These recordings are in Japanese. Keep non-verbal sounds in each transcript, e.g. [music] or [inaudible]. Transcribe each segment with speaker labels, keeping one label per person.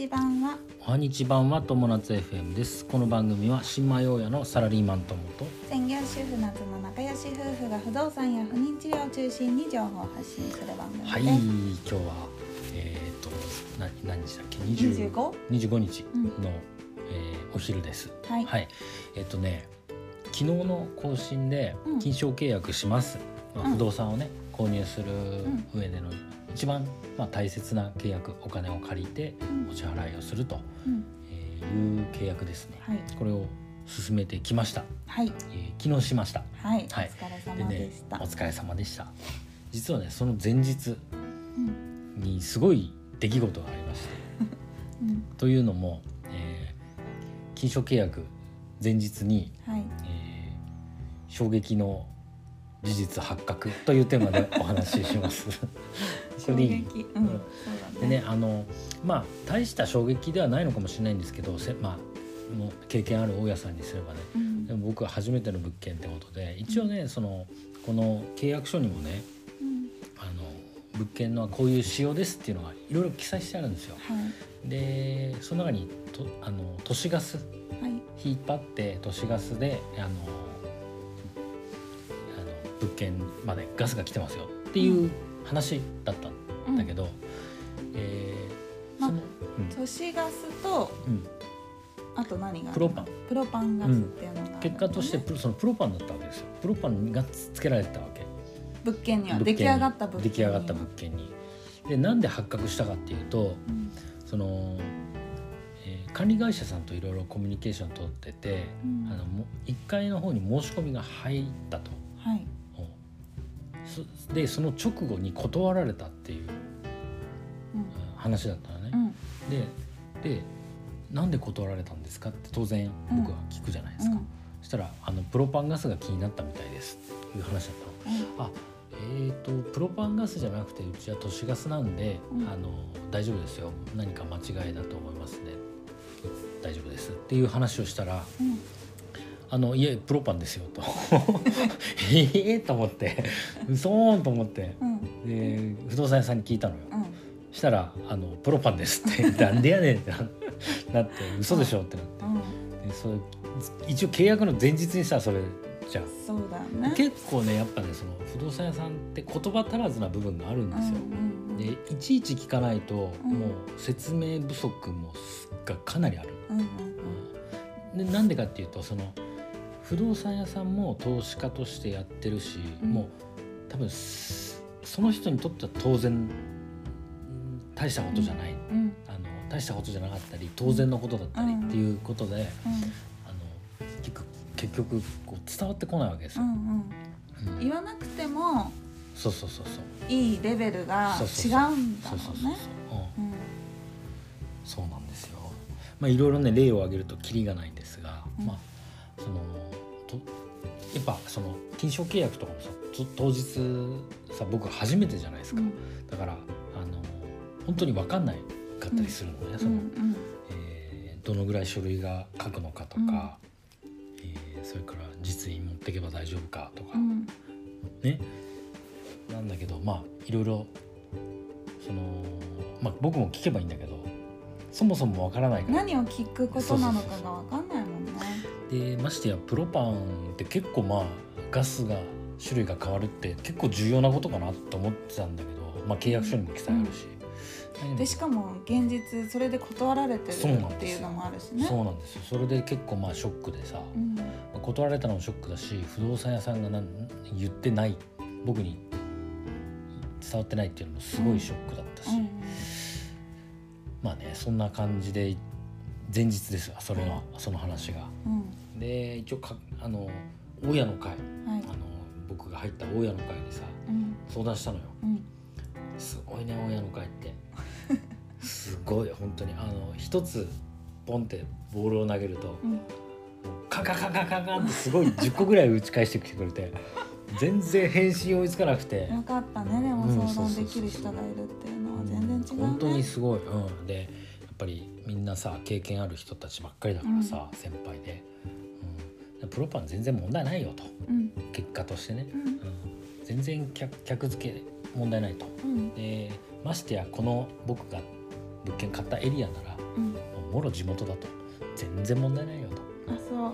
Speaker 1: ち版は
Speaker 2: おはにち版は友達 FM ですこの番組は新米大家のサラリーマン友と
Speaker 1: 専業主婦夏の仲良し夫婦が不動産や不妊治療を中心に情報を発信する番組です、
Speaker 2: はい今日はえっ、とな何日だっけ20
Speaker 1: 25?
Speaker 2: 25日の、
Speaker 1: うん
Speaker 2: えーお昼です
Speaker 1: はいはい
Speaker 2: えっ、とね昨日の更新で金賞契約します、まあ
Speaker 1: うん
Speaker 2: 不動産をね購入する上での一番、まあ、大切な契約お金を借りて
Speaker 1: うん。
Speaker 2: お支払いをするという契約ですね、
Speaker 1: はい。
Speaker 2: これを進めてきました、
Speaker 1: はい。
Speaker 2: えー昨日しました。
Speaker 1: はい、
Speaker 2: はい。
Speaker 1: お疲れ様でした、
Speaker 2: お疲れ様でした。実はねその前日
Speaker 1: うん。
Speaker 2: にすごい出来事がありまして。[laughs]
Speaker 1: うん。
Speaker 2: というのも、えー金賞契約前日に、
Speaker 1: はい。
Speaker 2: えー衝撃の事実発覚というテーマでお話しします。そ [laughs]
Speaker 1: 衝撃。[laughs] うん、
Speaker 2: でねあのまあ大した衝撃ではないのかもしれないんですけどせまあもう経験ある大家さんにすればね。
Speaker 1: うん。
Speaker 2: でも僕は初めての物件ってことで一応ねそのこの契約書にもね
Speaker 1: うん。
Speaker 2: あの物件のこういう仕様ですっていうのがいろいろ記載してあるんですよ。
Speaker 1: はい。
Speaker 2: でその中にとあの都市ガス
Speaker 1: はい。
Speaker 2: 引っ張って都市ガスであの物件までガスが来てますよ。っていう話だったんだけど、えー
Speaker 1: まあ都市ガスと
Speaker 2: うん。うん
Speaker 1: あと何があるの？
Speaker 2: プロパン。
Speaker 1: プロパンガスっていうのがあるのね、
Speaker 2: 結果としてプロそのプロパンだったわけですよ。プロパンがつけられてたわけ。
Speaker 1: 物件には。出来上がった物件に。
Speaker 2: 出来上がった物件に。でなんで発覚したかっていうと
Speaker 1: うん。
Speaker 2: その、えー管理会社さんといろいろコミュニケーション取ってて、
Speaker 1: うん。
Speaker 2: あのも1階の方に申し込みが入ったと。
Speaker 1: はい。
Speaker 2: そでその直後に断られたっていう話だったのね。
Speaker 1: う。ん。
Speaker 2: ででなんで断られたんですかって当然僕は聞くじゃないですか。
Speaker 1: うん。
Speaker 2: そしたらあのプロパンガスが気になったみたいですっていう話だったの。あえー、とプロパンガスじゃなくてうちは都市ガスなんで、
Speaker 1: うん。
Speaker 2: あの大丈夫ですよ。何か間違いだと思いますね。大丈夫ですっていう話をしたら
Speaker 1: うんうん
Speaker 2: あのいえプロパンですよと。[laughs] ええと思って。嘘ーんと思って。
Speaker 1: うん。
Speaker 2: で不動産屋さんに聞いたのよ。
Speaker 1: うん。
Speaker 2: したらあの「プロパンです」って「[laughs] なんでやねん」ってななって「嘘でしょ」ってなって。
Speaker 1: うん。
Speaker 2: でそれ一応契約の前日にさそれじゃん。
Speaker 1: そうだね。
Speaker 2: 結構ねやっぱねその不動産屋さんって言葉足らずな部分があるんですよ。
Speaker 1: うんうん
Speaker 2: でいちいち聞かないと、
Speaker 1: うん。
Speaker 2: もう説明不足もすがかなりある。
Speaker 1: うん。うん。
Speaker 2: でなんでかっていうとその不動産屋さんも投資家としてやってるし、
Speaker 1: うん。
Speaker 2: もう多分すその人にとっては当然うん大したことじゃない、
Speaker 1: うん。
Speaker 2: あの大したことじゃなかったり当然のことだったりっていうことで、
Speaker 1: うん。
Speaker 2: あの結局こう伝わってこないわけですよ。
Speaker 1: うんうん。
Speaker 2: うん。
Speaker 1: 言わなくても
Speaker 2: そうそうそうそう。
Speaker 1: いいレベルが違うんだもんね。
Speaker 2: そうなんですよ。まあいろいろね例を挙げるとキリがないんですが、
Speaker 1: うん。
Speaker 2: まあとやっぱその金賞契約とかもさと当日さ僕初めてじゃないですか。
Speaker 1: うん
Speaker 2: だからあの本当に分かんないかったりするのね。その、
Speaker 1: うん
Speaker 2: えーどのぐらい書類が書くのかとか、えーそれから実印持ってけば大丈夫かとか、
Speaker 1: うん
Speaker 2: ねなんだけどまあいろいろそのまあ僕も聞けばいいんだけどそもそもわからないから
Speaker 1: 何を聞くことなのかがわか。
Speaker 2: でましてやプロパンって結構まあガスが種類が変わるって結構重要なことかなと思ってたんだけど、まあ、契約書にも記載あるし、
Speaker 1: でしかも現実それで断られてるっていうのもあるしね。
Speaker 2: そうなんですよ。それで結構まあショックでさ、
Speaker 1: うん。
Speaker 2: 断られたのもショックだし不動産屋さんがなん言ってない僕に伝わってないっていうのもすごいショックだったし、
Speaker 1: うん
Speaker 2: まあねそんな感じで前日ですわそれのその話が。
Speaker 1: うん
Speaker 2: で一応かあの大家の会。
Speaker 1: はい。
Speaker 2: あの僕が入った大家の会にさ
Speaker 1: うん。
Speaker 2: 相談したのよ。
Speaker 1: うん。
Speaker 2: すごいね大家の会って。すごい本当に。あの一つポンってボールを投げると
Speaker 1: うん。
Speaker 2: カカカカカカってすごい10個ぐらい打ち返してきてくれて全然返信追いつかなくて。
Speaker 1: よかったねでも
Speaker 2: うん
Speaker 1: 相談できる人がいるっていうのは全然違うね。
Speaker 2: 本当にすごい、うん、でやっぱりみんなさ経験ある人たちばっかりだからさ、先輩で、うん、プロパン全然問題ないよと。
Speaker 1: うん。
Speaker 2: 結果としてね、
Speaker 1: うん。
Speaker 2: うん、全然客客付け問題ないと。
Speaker 1: うん。
Speaker 2: でましてやこの僕が物件買ったエリアなら
Speaker 1: うん。
Speaker 2: もろ地元だと。全然問題ないよと。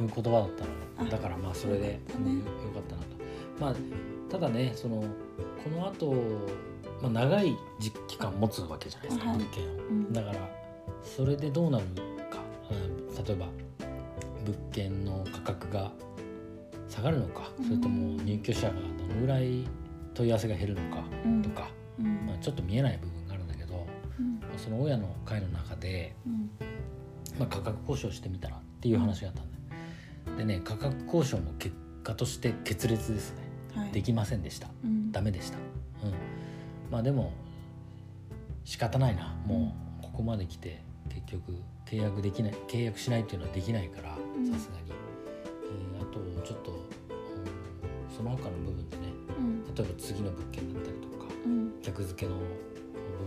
Speaker 2: いう言葉だったの。
Speaker 1: あ。
Speaker 2: だからまあそれで
Speaker 1: よかったね。
Speaker 2: うんよかったなと。まあただねそのこの後、まあ長い時期間持つわけじゃないですか、
Speaker 1: はい。
Speaker 2: 物件を、
Speaker 1: うん。
Speaker 2: だからそれでどうなるか、うん、例えば物件の価格が下がるのか、それとも入居者がどのぐらい問い合わせが減るのか
Speaker 1: うん
Speaker 2: とか、
Speaker 1: うん。
Speaker 2: まあ、ちょっと見えない部分があるんだけど
Speaker 1: うん。
Speaker 2: その親の会の中で、
Speaker 1: うん。
Speaker 2: まあ、価格交渉してみたらっていう話があったんだよ。でね価格交渉も結果として決裂ですね。
Speaker 1: はい。
Speaker 2: できませんでした。
Speaker 1: うん。
Speaker 2: ダメでした、うん、まあでも仕方ないな。もうここまで来て結局契約できない契約しないっていうのはできないから
Speaker 1: うん。
Speaker 2: さすがに、えーあとちょっと、うんその他の部分でね
Speaker 1: うん。
Speaker 2: 例えば次の物件だったりとか
Speaker 1: うん。
Speaker 2: 客付けの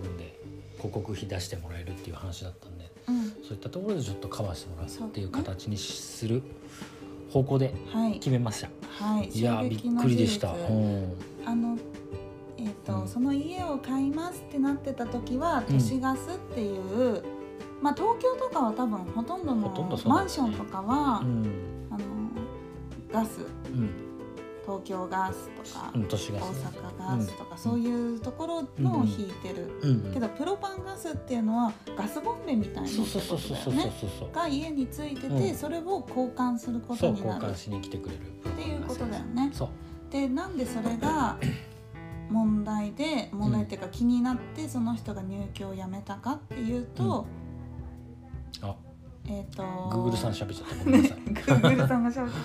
Speaker 2: 部分で広告費出してもらえるっていう話だったんで
Speaker 1: うん。
Speaker 2: そういったところでちょっとカバーしてもらうっていう形にする方向で
Speaker 1: はい。
Speaker 2: 決めました。
Speaker 1: はい。
Speaker 2: いやーびっくりでした。
Speaker 1: あのえっ、と、
Speaker 2: うん。
Speaker 1: その家を買いますってなってた時は
Speaker 2: うん。
Speaker 1: 都市ガスっていう、まあ東京とかは多分ほとんどのマンションとかは、
Speaker 2: うん。
Speaker 1: あのガス。
Speaker 2: うん。
Speaker 1: 東京ガスとか、
Speaker 2: うん
Speaker 1: 大
Speaker 2: ス。
Speaker 1: 阪ガスとか、
Speaker 2: うん。
Speaker 1: そういうところの引いてる、けどプロパンガスっていうのはガスボンベみたいなが家についてて、
Speaker 2: うん。
Speaker 1: それを交換することになる。
Speaker 2: 交換しに来てくれる。
Speaker 1: っていうことだよね。
Speaker 2: そう。
Speaker 1: でなんでそれが問題で問題っていうか気になってその人が入居をやめたかっていうと、
Speaker 2: あ
Speaker 1: えっ、と
Speaker 2: Google さん喋っちゃった。ごめんなさい。[laughs]
Speaker 1: Google さんがしゃべって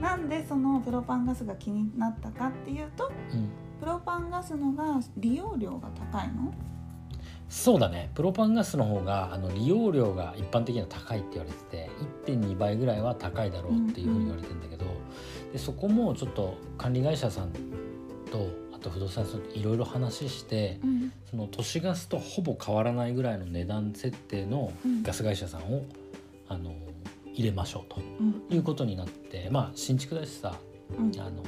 Speaker 1: なんでそのプロパンガスが気になったかっていうと
Speaker 2: うん。
Speaker 1: プロパンガスのが利用量が高いの？
Speaker 2: そうだね。プロパンガスの方があの利用量が一般的には高いって言われてて1.2倍ぐらいは高いだろうっていうふうに言われてるんだけど、でそこもちょっと管理会社さんとあと不動産屋さんといろいろ話して
Speaker 1: うん。
Speaker 2: その都市ガスとほぼ変わらないぐらいの値段設定の
Speaker 1: うん。
Speaker 2: ガス会社さんをあの入れましょうと
Speaker 1: うん。
Speaker 2: いうことになってまあ新築だしさ
Speaker 1: うん。
Speaker 2: あの、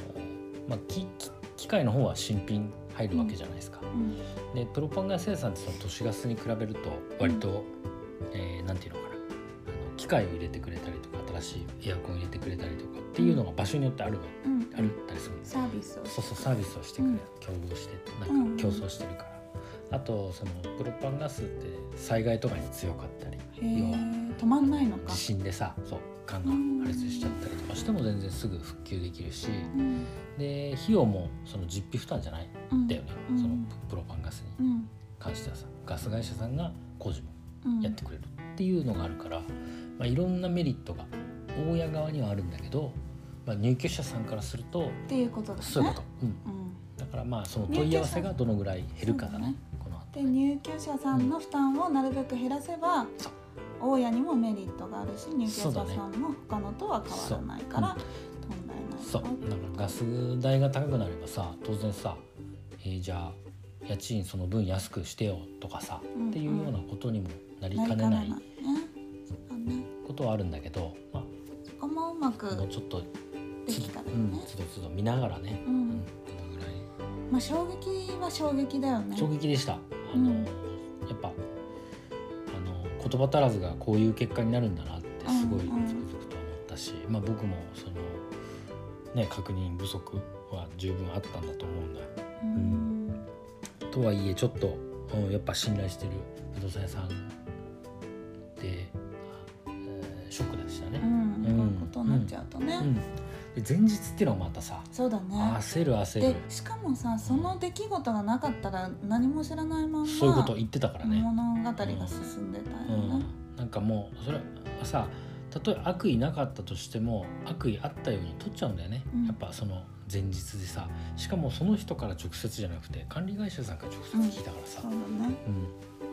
Speaker 2: まあ、きき機械の方は新品入るわけじゃないですか。
Speaker 1: うん。
Speaker 2: でプロパンガス生産ってその都市ガスに比べると割と、えーなんていうのかな。あの機械を入れてくれたりとか新しいエアコン入れてくれたりとかっていうのが場所によってある,、
Speaker 1: うん。
Speaker 2: あるったりするんです
Speaker 1: サービスを
Speaker 2: そうそうサービスをしてくれる、競合してなんか競争してるから、あとそのプロパンガスって災害とかに強かったり
Speaker 1: へ
Speaker 2: 要は
Speaker 1: ー止まんないのか。
Speaker 2: 地震でさそう管が破裂しちゃったりとかしても全然すぐ復旧できるし
Speaker 1: うん。
Speaker 2: で費用もその実費負担じゃない？
Speaker 1: うん。
Speaker 2: んだよね、
Speaker 1: うん。
Speaker 2: そのプロパンガスに
Speaker 1: うん。
Speaker 2: 関してはさガス会社さんが工事も
Speaker 1: うん。
Speaker 2: やってくれるっていうのがあるから、まあ、いろんなメリットが大家側にはあるんだけど、まあ、入居者さんからすると
Speaker 1: っていうことだね。
Speaker 2: そういうこと、うん、
Speaker 1: うん。
Speaker 2: だからまあその問い合わせがどのぐらい減るかだね。この後。
Speaker 1: で入居者さんの負担をなるべく減らせば、
Speaker 2: そう
Speaker 1: 大家にもメリットがあるし入居者さんも他のとは変わらないから問題ない
Speaker 2: そうだからガス代が高くなればさ当然さ、えーじゃあ家賃その分安くしてよとかさ、
Speaker 1: うん
Speaker 2: っていうようなことにもなりかねない
Speaker 1: かねね。
Speaker 2: ことはあるんだけど、ま
Speaker 1: そこもうまく
Speaker 2: あ、もうちょっと
Speaker 1: できたら
Speaker 2: うん
Speaker 1: ね、
Speaker 2: つどつど見ながらね、
Speaker 1: う
Speaker 2: うん。ん、どのぐらい。
Speaker 1: まあ衝撃は衝撃だよね。
Speaker 2: 衝撃でした。あの、
Speaker 1: うん
Speaker 2: 言葉足らずがこういう結果になるんだなってすごいつく
Speaker 1: うん。うん
Speaker 2: づくと思ったし、まあ僕もそのね確認不足は十分あったんだと思うんだよ。
Speaker 1: うん。
Speaker 2: とはいえちょっと、うん、やっぱ信頼してる不動産屋さんで、えーショックでしたね。
Speaker 1: うん、こういうことになっちゃうとね、
Speaker 2: うん、で前日っていうのはまたさ
Speaker 1: そうだね。
Speaker 2: 焦る焦
Speaker 1: で
Speaker 2: る
Speaker 1: しかもさその出来事がなかったら何も知らないまんま
Speaker 2: そういうこと言ってたからね。
Speaker 1: 物語が進んでたよね、
Speaker 2: うん、なんかもうそれはさたとえ悪意なかったとしても悪意あったように取っちゃうんだよね、
Speaker 1: うん。
Speaker 2: やっぱその前日でさ。しかもその人から直接じゃなくて管理会社さんから直接聞いたからさ、
Speaker 1: そうだね。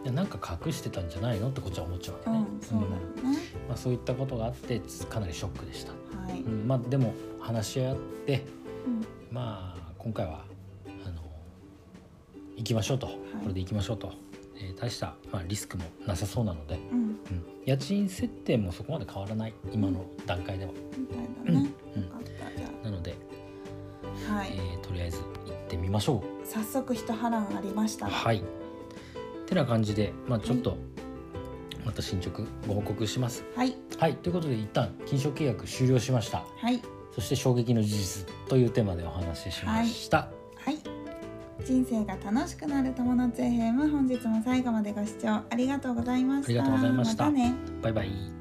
Speaker 2: うん。なんか隠してたんじゃないのってこっちは思っちゃうわけね、
Speaker 1: うんそうだよね、
Speaker 2: まあ、そういったことがあってかなりショックでした、
Speaker 1: はい、
Speaker 2: うん、まあでも話し合って
Speaker 1: うん。
Speaker 2: まあ今回はあの行きましょうと、これで行きましょうと、えー大した、まあ、リスクもなさそうなので、
Speaker 1: うん。
Speaker 2: うん、家賃設定もそこまで変わらない。今の段階では、
Speaker 1: みたいだね、
Speaker 2: うん。
Speaker 1: よかったじゃ
Speaker 2: なので、
Speaker 1: あはい、
Speaker 2: えーとりあえず行ってみましょ
Speaker 1: 早速一波乱ありまし
Speaker 2: う
Speaker 1: た。
Speaker 2: はい。てな感じでまあちょっと、また進捗ご報告します。
Speaker 1: はい。
Speaker 2: はいということで一旦金賞契約終了しました。
Speaker 1: はい。
Speaker 2: そして衝撃の事実というテーマでお話ししました、
Speaker 1: はい。人生が楽しくなる友達 FM 本日も最後までご視聴ありがとうございました。
Speaker 2: ありがとうございました。
Speaker 1: またね。
Speaker 2: バイバイ